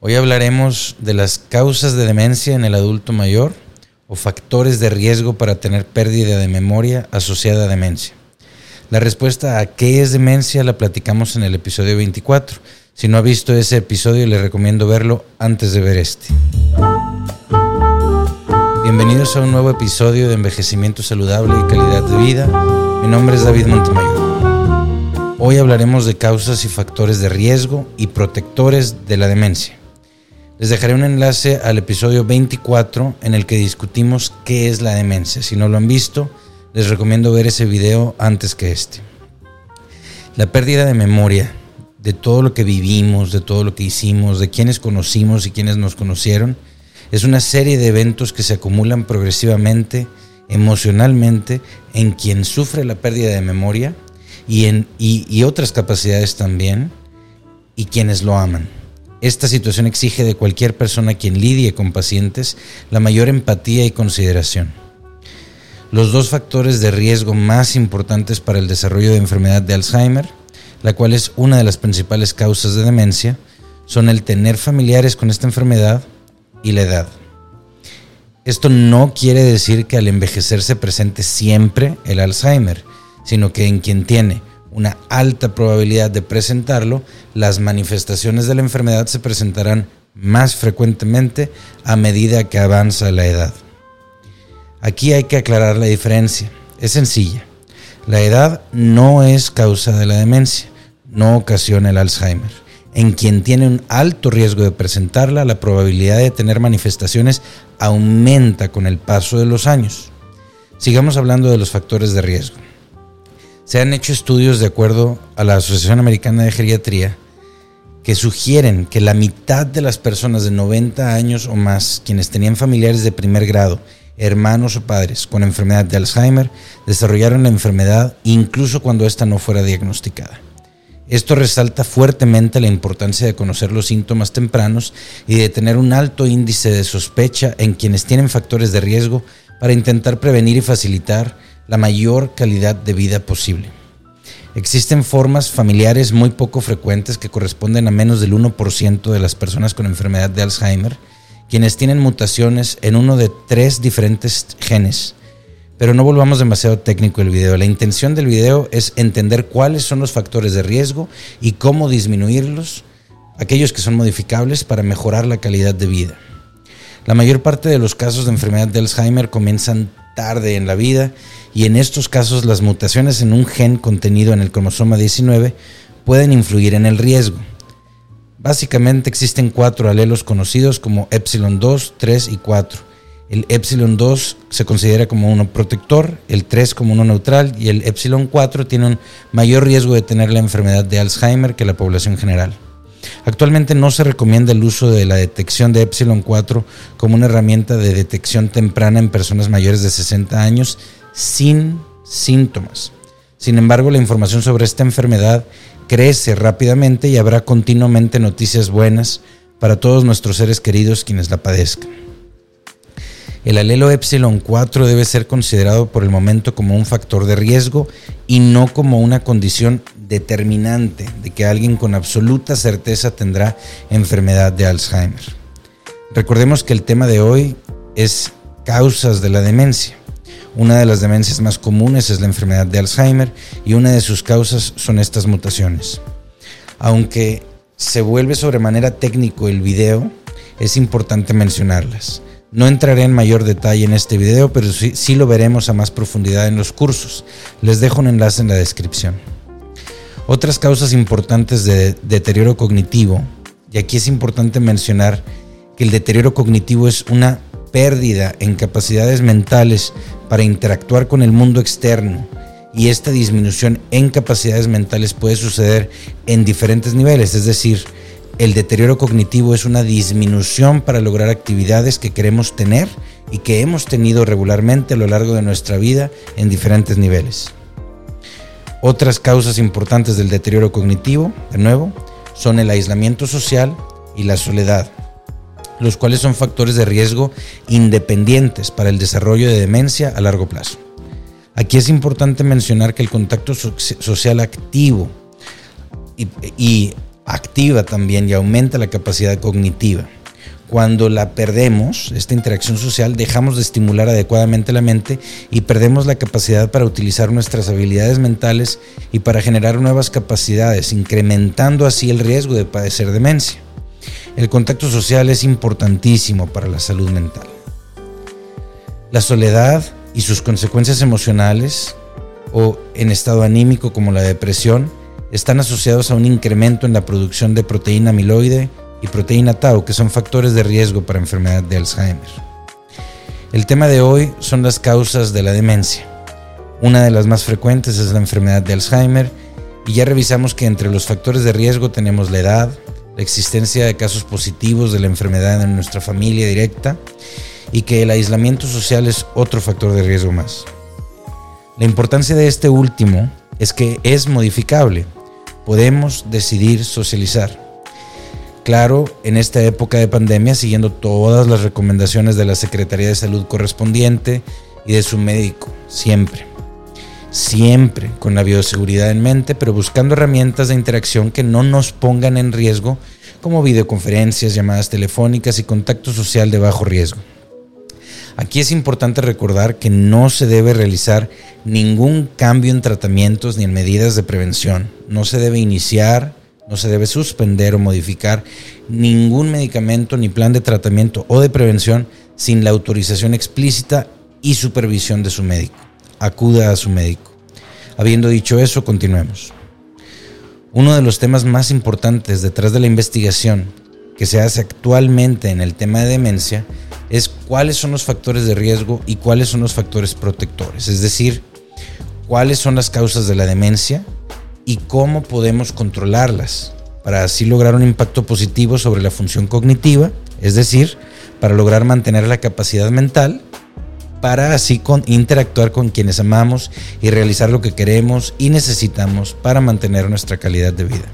Hoy hablaremos de las causas de demencia en el adulto mayor o factores de riesgo para tener pérdida de memoria asociada a demencia. La respuesta a qué es demencia la platicamos en el episodio 24. Si no ha visto ese episodio, le recomiendo verlo antes de ver este. Bienvenidos a un nuevo episodio de Envejecimiento Saludable y Calidad de Vida. Mi nombre es David Montemayor. Hoy hablaremos de causas y factores de riesgo y protectores de la demencia. Les dejaré un enlace al episodio 24 en el que discutimos qué es la demencia. Si no lo han visto, les recomiendo ver ese video antes que este. La pérdida de memoria de todo lo que vivimos, de todo lo que hicimos, de quienes conocimos y quienes nos conocieron, es una serie de eventos que se acumulan progresivamente, emocionalmente, en quien sufre la pérdida de memoria y, en, y otras capacidades también, y quienes lo aman. Esta situación exige de cualquier persona quien lidie con pacientes la mayor empatía y consideración. Los dos factores de riesgo más importantes para el desarrollo de enfermedad de Alzheimer, la cual es una de las principales causas de demencia, son el tener familiares con esta enfermedad y la edad. Esto no quiere decir que al envejecer se presente siempre el Alzheimer, sino que en quien tiene una alta probabilidad de presentarlo, las manifestaciones de la enfermedad se presentarán más frecuentemente a medida que avanza la edad. Aquí hay que aclarar la diferencia. Es sencilla. La edad no es causa de la demencia, no ocasiona el Alzheimer. En quien tiene un alto riesgo de presentarla, la probabilidad de tener manifestaciones aumenta con el paso de los años. Sigamos hablando de los factores de riesgo. Se han hecho estudios de acuerdo a la Asociación Americana de Geriatría que sugieren que la mitad de las personas de 90 años o más, quienes tenían familiares de primer grado, hermanos o padres con enfermedad de Alzheimer, desarrollaron la enfermedad incluso cuando ésta no fuera diagnosticada. Esto resalta fuertemente la importancia de conocer los síntomas tempranos y de tener un alto índice de sospecha en quienes tienen factores de riesgo para intentar prevenir y facilitar la mayor calidad de vida posible. Existen formas familiares muy poco frecuentes que corresponden a menos del 1% de las personas con enfermedad de Alzheimer, quienes tienen mutaciones en uno de tres diferentes genes. Pero no volvamos demasiado técnico el video. La intención del video es entender cuáles son los factores de riesgo y cómo disminuirlos, aquellos que son modificables para mejorar la calidad de vida. La mayor parte de los casos de enfermedad de Alzheimer comienzan tarde en la vida y en estos casos las mutaciones en un gen contenido en el cromosoma 19 pueden influir en el riesgo. Básicamente existen cuatro alelos conocidos como epsilon 2, 3 y 4. El epsilon 2 se considera como uno protector, el 3 como uno neutral y el epsilon 4 tiene un mayor riesgo de tener la enfermedad de Alzheimer que la población general. Actualmente no se recomienda el uso de la detección de Epsilon 4 como una herramienta de detección temprana en personas mayores de 60 años sin síntomas. Sin embargo, la información sobre esta enfermedad crece rápidamente y habrá continuamente noticias buenas para todos nuestros seres queridos quienes la padezcan. El alelo epsilon 4 debe ser considerado por el momento como un factor de riesgo y no como una condición determinante de que alguien con absoluta certeza tendrá enfermedad de Alzheimer. Recordemos que el tema de hoy es causas de la demencia. Una de las demencias más comunes es la enfermedad de Alzheimer y una de sus causas son estas mutaciones. Aunque se vuelve sobremanera técnico el video, es importante mencionarlas. No entraré en mayor detalle en este video, pero sí, lo veremos a más profundidad en los cursos. Les dejo un enlace en la descripción. Otras causas importantes de deterioro cognitivo, y aquí es importante mencionar que el deterioro cognitivo es una pérdida en capacidades mentales para interactuar con el mundo externo y esta disminución en capacidades mentales puede suceder en diferentes niveles, es decir, el deterioro cognitivo es una disminución para lograr actividades que queremos tener y que hemos tenido regularmente a lo largo de nuestra vida en diferentes niveles. Otras causas importantes del deterioro cognitivo, de nuevo, son el aislamiento social y la soledad, los cuales son factores de riesgo independientes para el desarrollo de demencia a largo plazo. Aquí es importante mencionar que el contacto social activo y, y activa también y aumenta la capacidad cognitiva. Cuando la perdemos, esta interacción social, dejamos de estimular adecuadamente la mente y perdemos la capacidad para utilizar nuestras habilidades mentales y para generar nuevas capacidades, incrementando así el riesgo de padecer demencia. El contacto social es importantísimo para la salud mental. La soledad y sus consecuencias emocionales o en estado anímico como la depresión están asociados a un incremento en la producción de proteína amiloide y proteína tau, que son factores de riesgo para enfermedad de Alzheimer. El tema de hoy son las causas de la demencia. Una de las más frecuentes es la enfermedad de Alzheimer y ya revisamos que entre los factores de riesgo tenemos la edad, la existencia de casos positivos de la enfermedad en nuestra familia directa y que el aislamiento social es otro factor de riesgo más. La importancia de este último es que es modificable. Podemos decidir socializar. Claro, en esta época de pandemia, siguiendo todas las recomendaciones de la Secretaría de Salud correspondiente y de su médico, siempre. Siempre con la bioseguridad en mente, pero buscando herramientas de interacción que no nos pongan en riesgo, como videoconferencias, llamadas telefónicas y contacto social de bajo riesgo. Aquí es importante recordar que no se debe realizar ningún cambio en tratamientos ni en medidas de prevención. No se debe iniciar, no se debe suspender o modificar ningún medicamento ni plan de tratamiento o de prevención sin la autorización explícita y supervisión de su médico. Acuda a su médico. Habiendo dicho eso, continuemos. Uno de los temas más importantes detrás de la investigación que se hace actualmente en el tema de demencia es cuáles son los factores de riesgo y cuáles son los factores protectores, es decir, cuáles son las causas de la demencia y cómo podemos controlarlas para así lograr un impacto positivo sobre la función cognitiva, es decir, para lograr mantener la capacidad mental, para así interactuar con quienes amamos y realizar lo que queremos y necesitamos para mantener nuestra calidad de vida.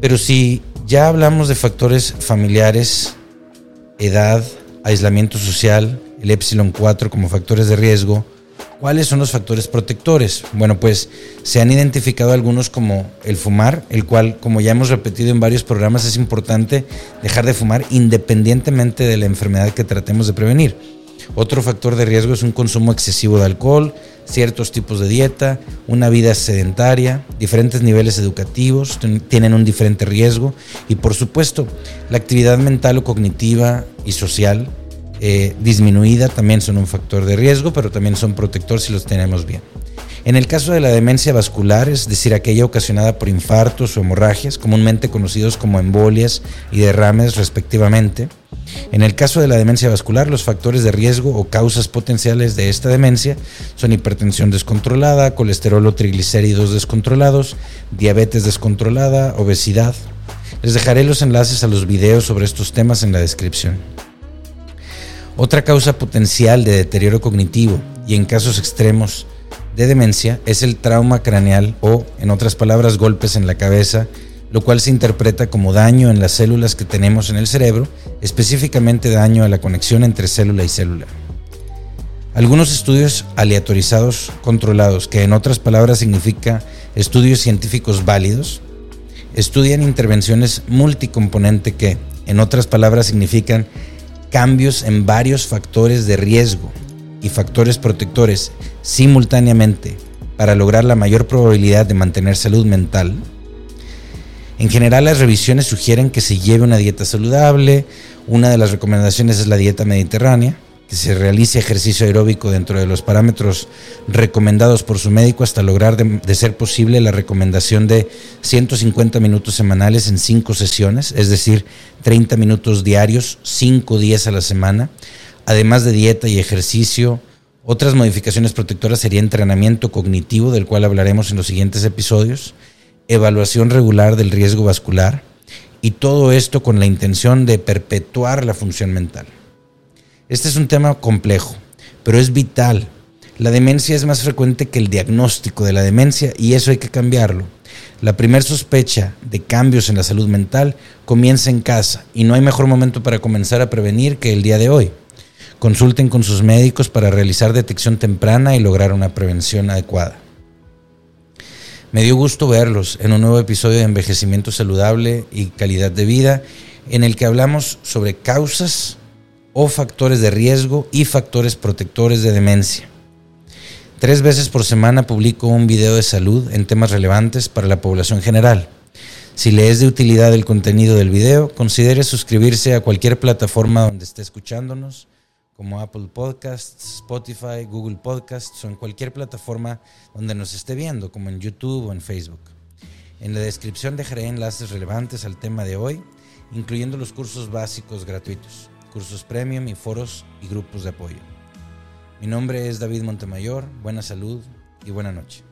Pero si ya hablamos de factores familiares, edad, aislamiento social, el epsilon 4 como factores de riesgo. ¿Cuáles son los factores protectores? Bueno, pues se han identificado algunos como el fumar, el cual, como ya hemos repetido en varios programas, es importante dejar de fumar independientemente de la enfermedad que tratemos de prevenir. Otro factor de riesgo es un consumo excesivo de alcohol, ciertos tipos de dieta, una vida sedentaria, diferentes niveles educativos tienen un diferente riesgo y por supuesto la actividad mental o cognitiva y social eh, disminuida también son un factor de riesgo, pero también son protectores si los tenemos bien. En el caso de la demencia vascular, es decir, aquella ocasionada por infartos o hemorragias, comúnmente conocidos como embolias y derrames respectivamente, en el caso de la demencia vascular, los factores de riesgo o causas potenciales de esta demencia son hipertensión descontrolada, colesterol o triglicéridos descontrolados, diabetes descontrolada, obesidad. Les dejaré los enlaces a los videos sobre estos temas en la descripción. Otra causa potencial de deterioro cognitivo y en casos extremos de demencia es el trauma craneal o, en otras palabras, golpes en la cabeza, lo cual se interpreta como daño en las células que tenemos en el cerebro, específicamente daño a la conexión entre célula y célula. Algunos estudios aleatorizados controlados, que en otras palabras significa estudios científicos válidos, estudian intervenciones multicomponente que, en otras palabras, significan cambios en varios factores de riesgo y factores protectores simultáneamente para lograr la mayor probabilidad de mantener salud mental. En general las revisiones sugieren que se lleve una dieta saludable, una de las recomendaciones es la dieta mediterránea, que se realice ejercicio aeróbico dentro de los parámetros recomendados por su médico hasta lograr de, ser posible la recomendación de 150 minutos semanales en 5 sesiones, es decir, 30 minutos diarios, 5 días a la semana, además de dieta y ejercicio. Otras modificaciones protectoras sería entrenamiento cognitivo, del cual hablaremos en los siguientes episodios, evaluación regular del riesgo vascular y todo esto con la intención de perpetuar la función mental. Este es un tema complejo, pero es vital. La demencia es más frecuente que el diagnóstico de la demencia y eso hay que cambiarlo. La primer sospecha de cambios en la salud mental comienza en casa y no hay mejor momento para comenzar a prevenir que el día de hoy. Consulten con sus médicos para realizar detección temprana y lograr una prevención adecuada. Me dio gusto verlos en un nuevo episodio de Envejecimiento Saludable y Calidad de Vida, en el que hablamos sobre causas o factores de riesgo y factores protectores de demencia. Tres veces por semana publico un video de salud en temas relevantes para la población general. Si le es de utilidad el contenido del video, considere suscribirse a cualquier plataforma donde esté escuchándonos como Apple Podcasts, Spotify, Google Podcasts o en cualquier plataforma donde nos esté viendo, como en YouTube o en Facebook. En la descripción dejaré enlaces relevantes al tema de hoy, incluyendo los cursos básicos gratuitos, cursos premium y foros y grupos de apoyo. Mi nombre es David Montemayor, buena salud y buena noche.